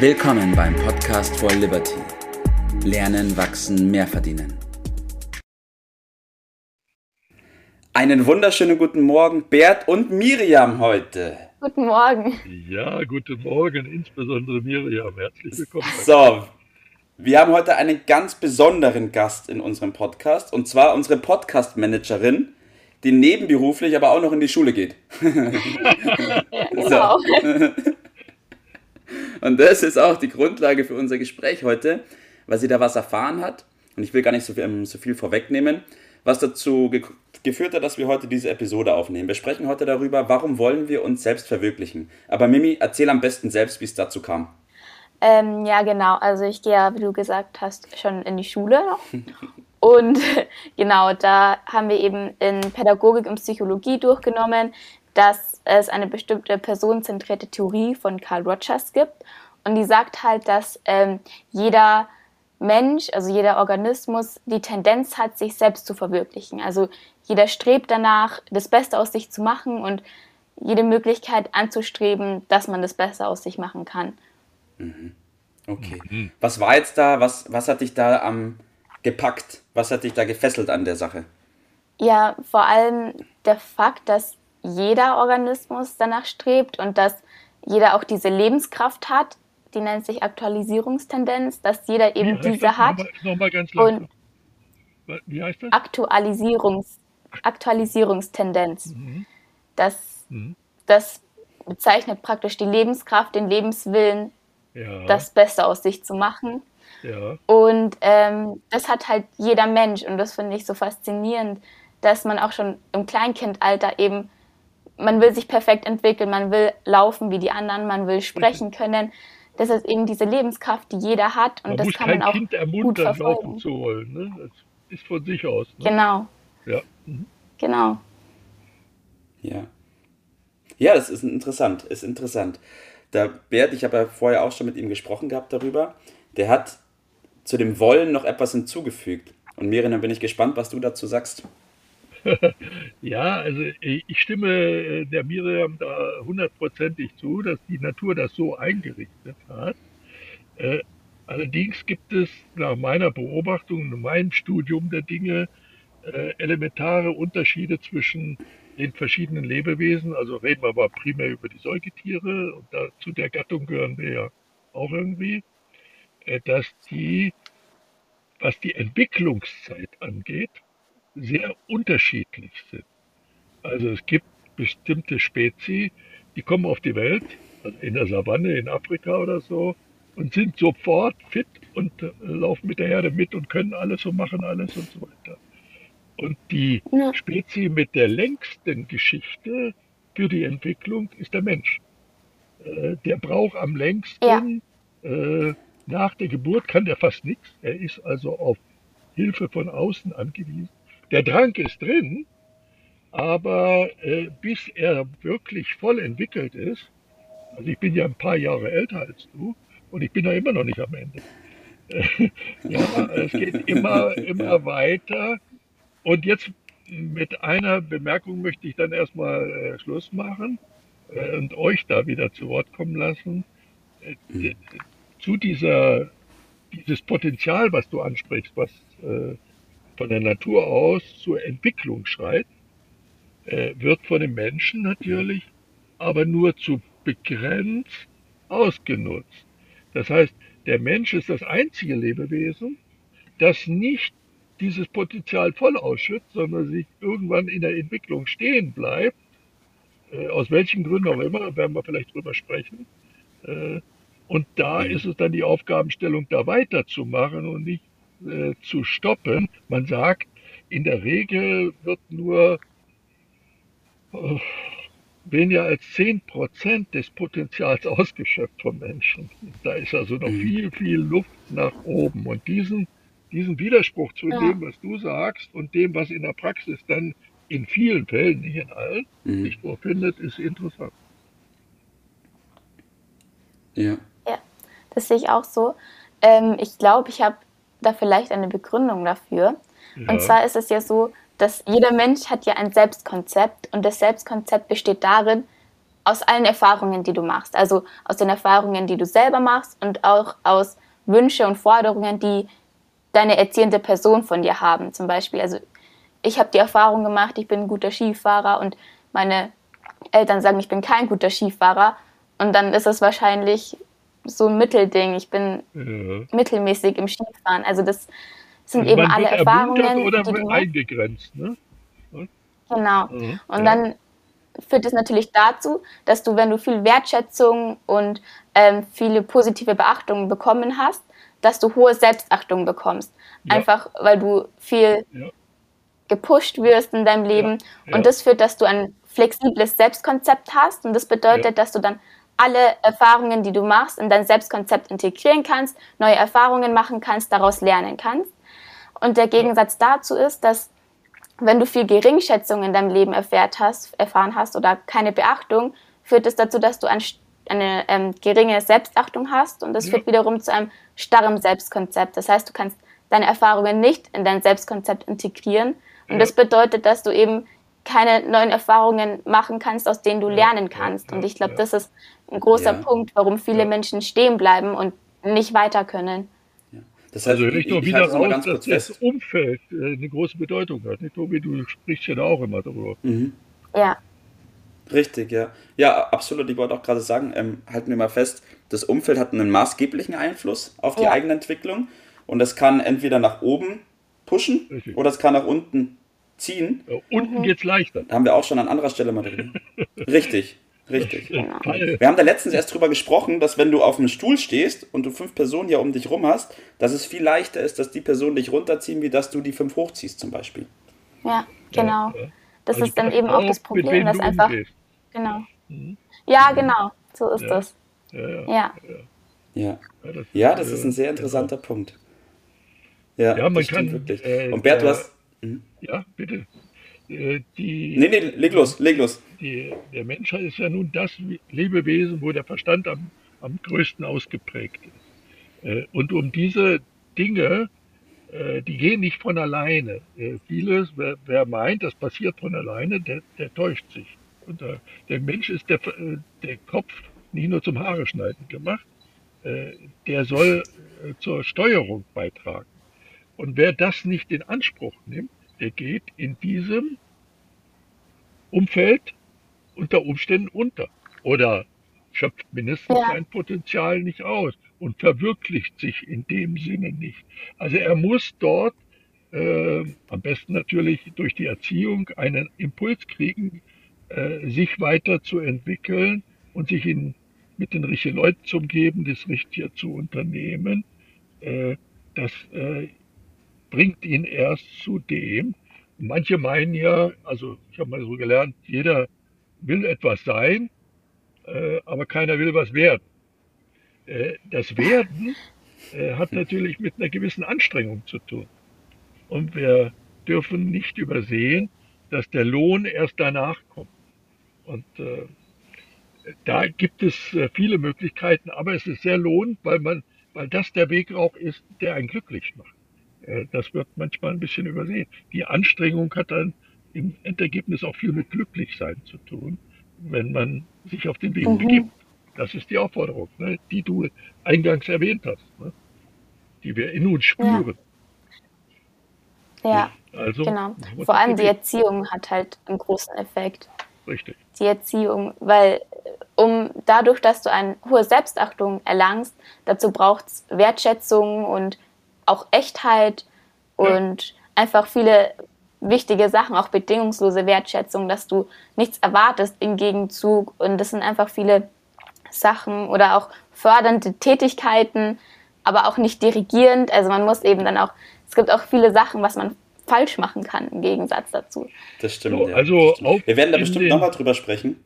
Willkommen beim Podcast for Liberty. Lernen, wachsen, mehr verdienen. Einen wunderschönen guten Morgen, Bert und Miriam heute. Guten Morgen. Ja, guten Morgen, insbesondere Miriam. Herzlich willkommen. So, wir haben heute einen ganz besonderen Gast in unserem Podcast und zwar unsere Podcast-Managerin, die nebenberuflich aber auch noch in die Schule geht. Genau. Und das ist auch die Grundlage für unser Gespräch heute, weil sie da was erfahren hat. Und ich will gar nicht so viel, ähm, so viel vorwegnehmen, was dazu ge geführt hat, dass wir heute diese Episode aufnehmen. Wir sprechen heute darüber, warum wollen wir uns selbst verwirklichen. Aber Mimi, erzähl am besten selbst, wie es dazu kam. Ähm, ja, genau. Also ich gehe ja, wie du gesagt hast, schon in die Schule noch. Und genau, da haben wir eben in Pädagogik und Psychologie durchgenommen, dass es eine bestimmte personenzentrierte Theorie von Carl Rogers gibt. Und die sagt halt, dass ähm, jeder Mensch, also jeder Organismus, die Tendenz hat, sich selbst zu verwirklichen. Also jeder strebt danach, das Beste aus sich zu machen und jede Möglichkeit anzustreben, dass man das Beste aus sich machen kann. Okay. Was war jetzt da, was, was hat dich da am gepackt? Was hat dich da gefesselt an der Sache? Ja, vor allem der Fakt, dass jeder Organismus danach strebt und dass jeder auch diese Lebenskraft hat, die nennt sich Aktualisierungstendenz, dass jeder eben heißt diese das? hat. Nochmal, nochmal ganz Und- langsam. Wie heißt das? Aktualisierungs Aktualisierungstendenz. Das, Mhm. das bezeichnet praktisch die Lebenskraft, den Lebenswillen, Ja, das Beste aus sich zu machen. ja. Und ähm, das hat halt jeder Mensch und das finde ich so faszinierend, dass man auch schon im Kleinkindalter eben, man will sich perfekt entwickeln, man will laufen wie die anderen, man will sprechen können. Das ist eben diese Lebenskraft, die jeder hat und Man das kann man auch Kind gut ermuntern, laufen verfolgen. zu wollen. Ne? Das ist von sich aus. Ne? Genau, Ja. Mhm. genau. Ja. Ja, das ist interessant, ist interessant. Der Bert, ich habe ja vorher auch schon mit ihm gesprochen gehabt darüber, der hat zu dem Wollen noch etwas hinzugefügt. Und Miriam, dann bin ich gespannt, was du dazu sagst. Ja, also ich ich stimme äh, der Miriam da hundertprozentig zu, dass die Natur das so eingerichtet hat. Äh, Allerdings gibt es nach meiner Beobachtung und meinem Studium der Dinge äh, elementare Unterschiede zwischen den verschiedenen Lebewesen. Also reden wir aber primär über die Säugetiere und da, zu der Gattung gehören wir ja auch irgendwie, äh, dass die, was die Entwicklungszeit angeht, sehr unterschiedlich sind. Also es gibt bestimmte Spezi, die kommen auf die Welt, also in der Savanne in Afrika oder so, und sind sofort fit und äh, laufen mit der Herde mit und können alles und machen alles und so weiter. Und die Ja. Spezie mit der längsten Geschichte für die Entwicklung ist der Mensch. Äh, Der braucht am längsten, äh, nach der Geburt kann der fast nichts. Er ist also auf Hilfe von außen angewiesen. Der Drang ist drin, aber äh, bis er wirklich voll entwickelt ist, also ich bin ja ein paar Jahre älter als du und ich bin da immer noch nicht am Ende. ja, es geht immer, immer weiter. Und jetzt mit einer Bemerkung möchte ich dann erstmal äh, Schluss machen äh, und euch da wieder zu Wort kommen lassen. Äh, d- zu dieser, dieses Potenzial, was du ansprichst, was äh, von der Natur aus zur Entwicklung schreit, äh, wird von den Menschen natürlich aber nur zu begrenzt ausgenutzt. Das heißt, der Mensch ist das einzige Lebewesen, das nicht dieses Potenzial voll ausschöpft, sondern sich irgendwann in der Entwicklung stehen bleibt, äh, aus welchen Gründen auch immer, werden wir vielleicht drüber sprechen. Äh, und da ist es dann die Aufgabenstellung, da weiterzumachen und nicht äh, zu stoppen. Man sagt, in der Regel wird nur äh, weniger als 10% des Potenzials ausgeschöpft vom Menschen. Da ist also noch Mhm. viel, viel Luft nach oben. Und diesen, diesen Widerspruch zu Ja. dem, was du sagst und dem, was in der Praxis dann in vielen Fällen, nicht in allen, Mhm. sich vorfindet, ist interessant. Ja. Ja, das sehe ich auch so. Ähm, ich glaube, ich habe da vielleicht eine Begründung dafür. Ja. Und zwar ist es ja so, dass jeder Mensch hat ja ein Selbstkonzept und das Selbstkonzept besteht darin, aus allen Erfahrungen, die du machst. Also aus den Erfahrungen, die du selber machst und auch aus Wünsche und Forderungen, die deine erziehende Person von dir haben. Zum Beispiel, also ich habe die Erfahrung gemacht, ich bin ein guter Skifahrer und meine Eltern sagen, ich bin kein guter Skifahrer. Und dann ist es wahrscheinlich so ein Mittelding. Ich bin ja. mittelmäßig im Skifahren. Also das sind also eben alle Erfahrungen. Oder die du eingegrenzt, ne? Genau. Mhm. Und ja. dann führt es natürlich dazu, dass du, wenn du viel Wertschätzung und ähm, viele positive Beachtungen bekommen hast, dass du hohe Selbstachtung bekommst. Ja. Einfach weil du viel gepusht wirst in deinem Leben. Und das führt, dass du ein flexibles Selbstkonzept hast. Und das bedeutet, dass du dann alle Erfahrungen, die du machst, in dein Selbstkonzept integrieren kannst, neue Erfahrungen machen kannst, daraus lernen kannst. Und der Gegensatz dazu ist, dass wenn du viel Geringschätzung in deinem Leben erfährt hast, erfahren hast oder keine Beachtung, führt es dazu, dass du ein, eine ähm, geringe Selbstachtung hast und das ja. führt wiederum zu einem starren Selbstkonzept. Das heißt, du kannst deine Erfahrungen nicht in dein Selbstkonzept integrieren und ja. das bedeutet, dass du eben keine neuen Erfahrungen machen kannst, aus denen du lernen kannst. Und ich glaube, das ist ein großer Punkt, warum viele Menschen stehen bleiben und nicht weiter können. Das heißt, also nicht nur wieder raus, dass das Umfeld äh, eine große Bedeutung hat. Nicht, Tobi, du sprichst ja da auch immer darüber. Mhm. Ja. Richtig, ja. Ja, absolut. Ich wollte auch gerade sagen, ähm, halten wir mal fest, das Umfeld hat einen maßgeblichen Einfluss auf die ja. eigene Entwicklung. Und das kann entweder nach oben pushen Richtig. oder es kann nach unten ziehen. Ja, unten mhm. es leichter. Da haben wir auch schon an anderer Stelle mal drin. Richtig. Richtig. Wir haben da letztens erst drüber gesprochen, dass wenn du auf einem Stuhl stehst und du fünf Personen ja um dich rum hast, dass es viel leichter ist, dass die Personen dich runterziehen, wie dass du die fünf hochziehst zum Beispiel. Ja, genau. Das also ist dann eben auch das Problem, dass einfach. Genau. Mhm. Ja, genau. So ist ja. das. Ja. Ja. Ja, ja das ist ein sehr interessanter Punkt. Ja, ja man kann. Wirklich. Äh, und Bert, du hast. Hm? Ja, bitte. Äh, die, nee, nee, leg los, leg los. Die, der Mensch ist ja nun das Lebewesen, wo der Verstand am, am größten ausgeprägt ist. Äh, und um diese Dinge, äh, die gehen nicht von alleine. Vieles, wer, wer meint, das passiert von alleine, der, der täuscht sich. Und der, der Mensch ist der, der Kopf nicht nur zum Haare schneiden gemacht, der soll zur Steuerung beitragen. Und wer das nicht in Anspruch nimmt, der geht in diesem Umfeld unter Umständen unter oder schöpft mindestens ja. sein Potenzial nicht aus und verwirklicht sich in dem Sinne nicht. Also er muss dort äh, am besten natürlich durch die Erziehung einen Impuls kriegen, äh, sich weiterzuentwickeln und sich in, mit den richtigen Leuten zu umgeben, das Richtige zu unternehmen. Äh, das äh, bringt ihn erst zu dem. Manche meinen ja, also ich habe mal so gelernt, jeder will etwas sein, äh, aber keiner will was werden. Äh, das Werden äh, hat natürlich mit einer gewissen Anstrengung zu tun. Und wir dürfen nicht übersehen, dass der Lohn erst danach kommt. Und äh, da gibt es äh, viele Möglichkeiten, aber es ist sehr lohnend, weil man, weil das der Weg auch ist, der einen glücklich macht. Äh, das wird manchmal ein bisschen übersehen. Die Anstrengung hat dann im Endergebnis auch viel mit Glücklichsein zu tun, wenn man sich auf den Weg mhm. begibt. Das ist die Aufforderung, ne, die du eingangs erwähnt hast, ne, die wir in uns spüren. Ja, ja also, genau. Vor allem die Erziehung hat halt einen großen Effekt. Richtig. Die Erziehung, weil um dadurch, dass du eine hohe Selbstachtung erlangst, dazu braucht es Wertschätzung und auch Echtheit und ja. einfach viele wichtige Sachen, auch bedingungslose Wertschätzung, dass du nichts erwartest im Gegenzug. Und das sind einfach viele Sachen oder auch fördernde Tätigkeiten, aber auch nicht dirigierend. Also man muss eben dann auch, es gibt auch viele Sachen, was man falsch machen kann im Gegensatz dazu. Das stimmt. So, ja. Also stimmt. Wir werden da bestimmt nochmal drüber sprechen.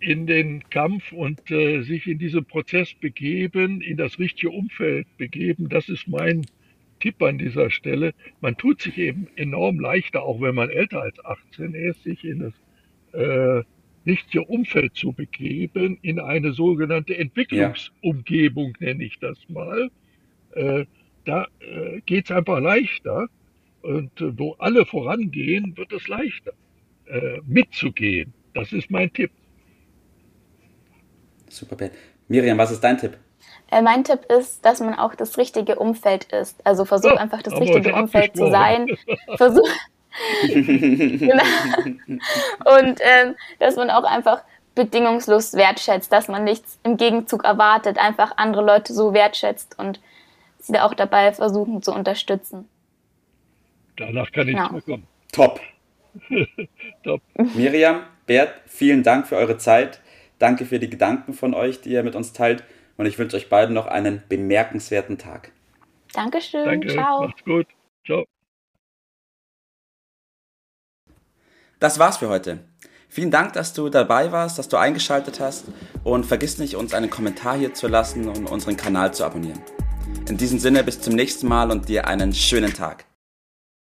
In den Kampf und äh, sich in diesen Prozess begeben, in das richtige Umfeld begeben, das ist mein Tipp an dieser Stelle, man tut sich eben enorm leichter, auch wenn man älter als 18 ist, sich in das äh, richtige Umfeld zu begeben, in eine sogenannte Entwicklungsumgebung, ja. nenne ich das mal. Äh, da äh, geht es einfach leichter. Und äh, wo alle vorangehen, wird es leichter, äh, mitzugehen. Das ist mein Tipp. Super, Bert. Miriam, was ist dein Tipp? Äh, mein Tipp ist, dass man auch das richtige Umfeld ist. Also versuch Ja, einfach das richtige Umfeld zu sein. Versuch. genau. Und ähm, dass man auch einfach bedingungslos wertschätzt, dass man nichts im Gegenzug erwartet, einfach andere Leute so wertschätzt und sie da auch dabei versuchen zu unterstützen. Danach kann nichts Ja. mehr kommen. Top. Top. Miriam, Bert, vielen Dank für eure Zeit. Danke für die Gedanken von euch, die ihr mit uns teilt. Und ich wünsche euch beiden noch einen bemerkenswerten Tag. Dankeschön. Danke, Ciao. macht's gut. Ciao. Das war's für heute. Vielen Dank, dass du dabei warst, dass du eingeschaltet hast und vergiss nicht, uns einen Kommentar hier zu lassen und unseren Kanal zu abonnieren. In diesem Sinne, bis zum nächsten Mal und dir einen schönen Tag.